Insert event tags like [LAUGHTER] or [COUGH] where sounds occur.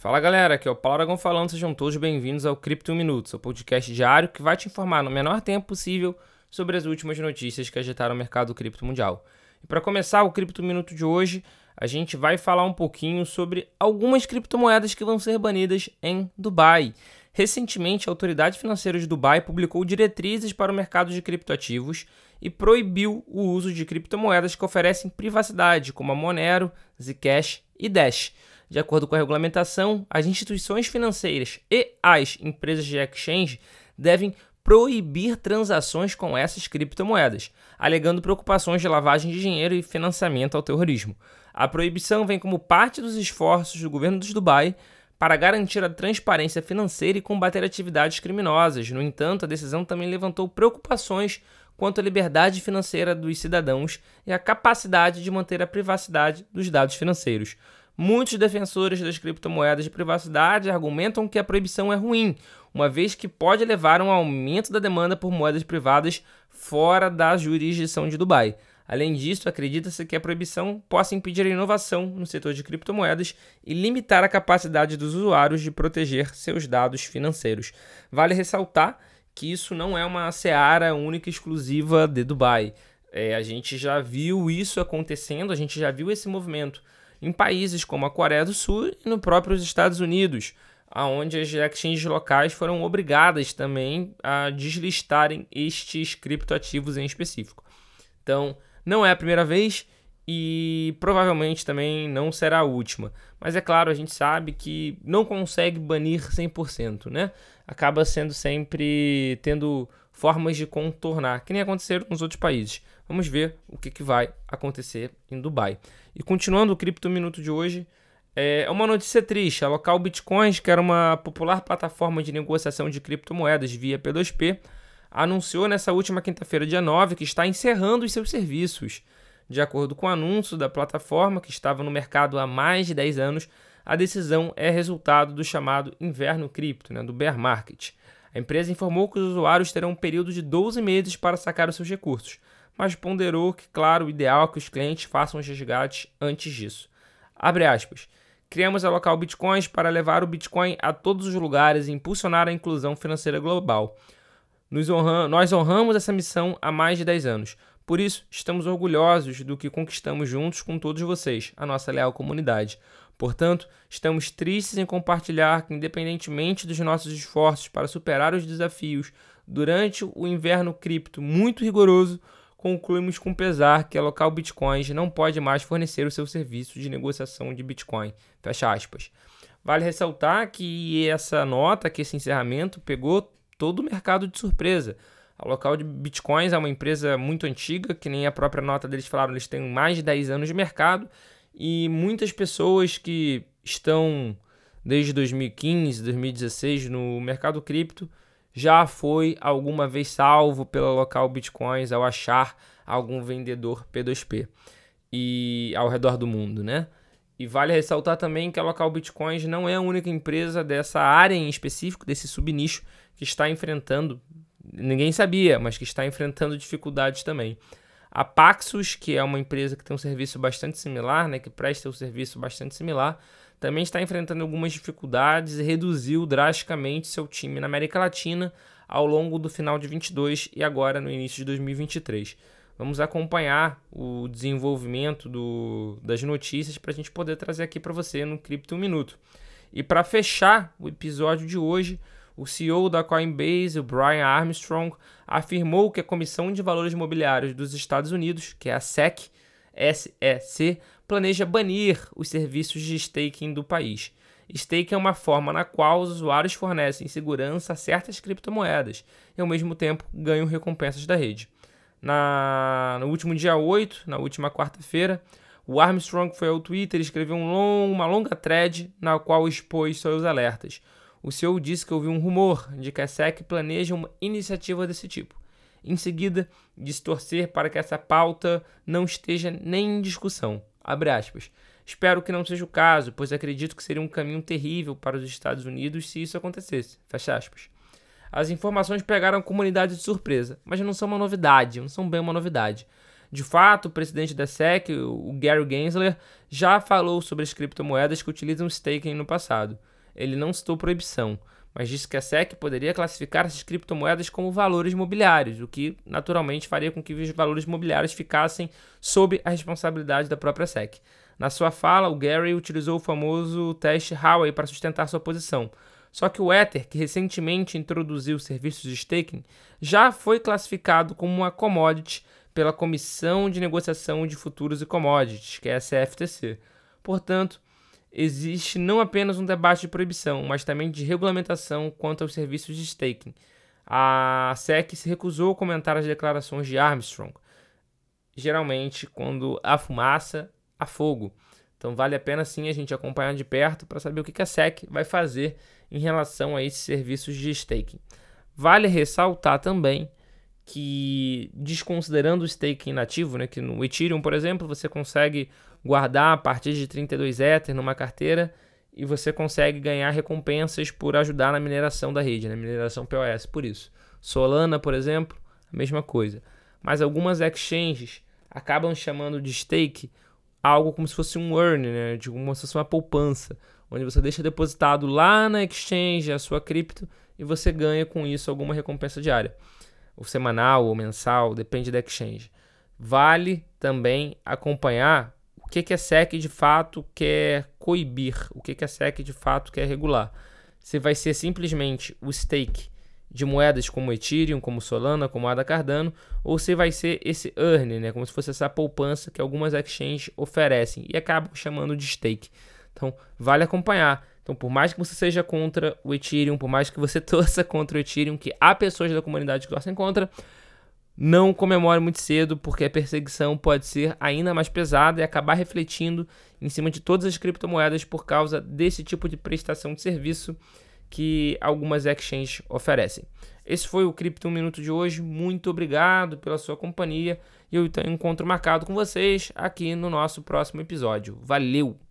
Fala galera, aqui é o Paulo Aragão falando, sejam todos bem-vindos ao Cripto Minutos, o podcast diário que vai te informar no menor tempo possível sobre as últimas notícias que agitaram o mercado cripto mundial. E para começar o Cripto Minuto de hoje, a gente vai falar um pouquinho sobre algumas criptomoedas que vão ser banidas em Dubai. Recentemente, a autoridade financeira de Dubai publicou diretrizes para o mercado de criptoativos e proibiu o uso de criptomoedas que oferecem privacidade, como a Monero, Zcash e Dash. De acordo com a regulamentação, as instituições financeiras e as empresas de exchange devem proibir transações com essas criptomoedas, alegando preocupações de lavagem de dinheiro e financiamento ao terrorismo. A proibição vem como parte dos esforços do governo de Dubai para garantir a transparência financeira e combater atividades criminosas. No entanto, a decisão também levantou preocupações quanto à liberdade financeira dos cidadãos e à capacidade de manter a privacidade dos dados financeiros. Muitos defensores das criptomoedas de privacidade argumentam que a proibição é ruim, uma vez que pode levar a um aumento da demanda por moedas privadas fora da jurisdição de Dubai. Além disso, acredita-se que a proibição possa impedir a inovação no setor de criptomoedas e limitar a capacidade dos usuários de proteger seus dados financeiros. Vale ressaltar que isso não é uma seara única e exclusiva de Dubai. É, a gente já viu isso acontecendo, a gente já viu esse movimento em países como a Coreia do Sul e no próprio Estados Unidos, aonde as exchanges locais foram obrigadas também a deslistarem estes criptoativos em específico. Então, não é a primeira vez e provavelmente também não será a última. Mas é claro, a gente sabe que não consegue banir 100%, né? Acaba sendo sempre tendo formas de contornar, que nem aconteceram nos outros países. Vamos ver o que, que vai acontecer em Dubai. E continuando o Cripto Minuto de hoje, é uma notícia triste. A Local Bitcoins, que era uma popular plataforma de negociação de criptomoedas via P2P, anunciou nessa última quinta-feira, dia 9, que está encerrando os seus serviços. De acordo com o anúncio da plataforma, que estava no mercado há mais de 10 anos, a decisão é resultado do chamado inverno cripto, né, do bear market. A empresa informou que os usuários terão um período de 12 meses para sacar os seus recursos, mas ponderou que, claro, o ideal é que os clientes façam os resgates antes disso. Abre aspas. Criamos a Local Bitcoins para levar o Bitcoin a todos os lugares e impulsionar a inclusão financeira global. Honram, nós honramos essa missão há mais de 10 anos. Por isso, estamos orgulhosos do que conquistamos juntos com todos vocês, a nossa leal comunidade. Portanto, estamos tristes em compartilhar que, independentemente dos nossos esforços para superar os desafios durante o inverno cripto muito rigoroso, concluímos com pesar que a Local Bitcoins não pode mais fornecer o seu serviço de negociação de Bitcoin. Fecha aspas. Vale ressaltar que essa nota, que esse encerramento, pegou todo o mercado de surpresa. A Local de Bitcoins é uma empresa muito antiga, que nem a própria nota deles falaram, eles têm mais de 10 anos de mercado e muitas pessoas que estão desde 2015, 2016 no mercado cripto já foi alguma vez salvo pela local Bitcoins ao achar algum vendedor P2P e ao redor do mundo, né? E vale ressaltar também que a Local Bitcoins não é a única empresa dessa área em específico, desse subnicho, que está enfrentando, ninguém sabia, mas que está enfrentando dificuldades também. A Paxos, que é uma empresa que tem um serviço bastante similar, né, que presta um serviço bastante similar, também está enfrentando algumas dificuldades e reduziu drasticamente seu time na América Latina ao longo do final de 22 e agora no início de 2023. Vamos acompanhar o desenvolvimento do, das notícias para a gente poder trazer aqui para você no Cripto Minuto. E para fechar o episódio de hoje, o CEO da Coinbase, o Brian Armstrong, afirmou que a Comissão de Valores Imobiliários dos Estados Unidos, que é a SEC, SEC, planeja banir os serviços de staking do país. Staking é uma forma na qual os usuários fornecem segurança a certas criptomoedas e, ao mesmo tempo, ganham recompensas da rede. Na, no último dia 8, na última quarta-feira, o Armstrong foi ao Twitter e escreveu um long, uma longa thread na qual expôs seus alertas o CEO disse que ouviu um rumor de que a SEC planeja uma iniciativa desse tipo. Em seguida, disse torcer para que essa pauta não esteja nem em discussão. Espero que não seja o caso, pois acredito que seria um caminho terrível para os Estados Unidos se isso acontecesse. Fecha aspas. As informações pegaram a comunidade de surpresa, mas não são uma novidade, não são bem uma novidade. De fato, o presidente da SEC, o Gary Gensler, já falou sobre as criptomoedas que utilizam staking no passado. ele não citou proibição, mas disse que a SEC poderia classificar essas criptomoedas como valores mobiliários, o que naturalmente faria com que os valores mobiliários ficassem sob a responsabilidade da própria SEC. Na sua fala, o Gary utilizou o famoso teste Howey para sustentar sua posição. Só que o Ether, que recentemente introduziu serviços de staking, já foi classificado como uma commodity pela Comissão de Negociação de Futuros e Commodities, que é a CFTC. Portanto, existe não apenas um debate de proibição, mas também de regulamentação quanto aos serviços de staking. A SEC se recusou a comentar as declarações de Armstrong. Geralmente, quando há fumaça, há fogo. Então, vale a pena sim a gente acompanhar de perto para saber o que a SEC vai fazer em relação a esses serviços de staking. Vale ressaltar também que, desconsiderando o staking nativo, né, que no Ethereum, por exemplo, você consegue guardar a partir de 32 Ether numa carteira e você consegue ganhar recompensas por ajudar na mineração da rede, na mineração POS, por isso. Solana, por exemplo, a mesma coisa. Mas algumas exchanges acabam chamando de stake algo como se fosse um earn, né? de como se fosse uma poupança, onde você deixa depositado lá na exchange a sua cripto e você ganha com isso alguma recompensa diária, ou semanal ou mensal, depende da exchange. Vale também acompanhar o que, que a SEC de fato quer coibir, o que, que a SEC de fato quer regular. Se vai ser simplesmente o stake de moedas como Ethereum, como Solana, como ADA Cardano, ou se vai ser esse earn, né, como se fosse essa poupança que algumas exchanges oferecem e acabam chamando de stake. Então, vale acompanhar. Então, por mais que você seja contra o Ethereum, por mais que você [LAUGHS] torça contra o Ethereum, que há pessoas da comunidade que torcem contra, não comemore muito cedo, porque a perseguição pode ser ainda mais pesada e acabar refletindo em cima de todas as criptomoedas por causa desse tipo de prestação de serviço que algumas exchanges oferecem. Esse foi o Cripto 1 Minuto de hoje. Muito obrigado pela sua companhia e eu então encontro marcado com vocês aqui no nosso próximo episódio. Valeu!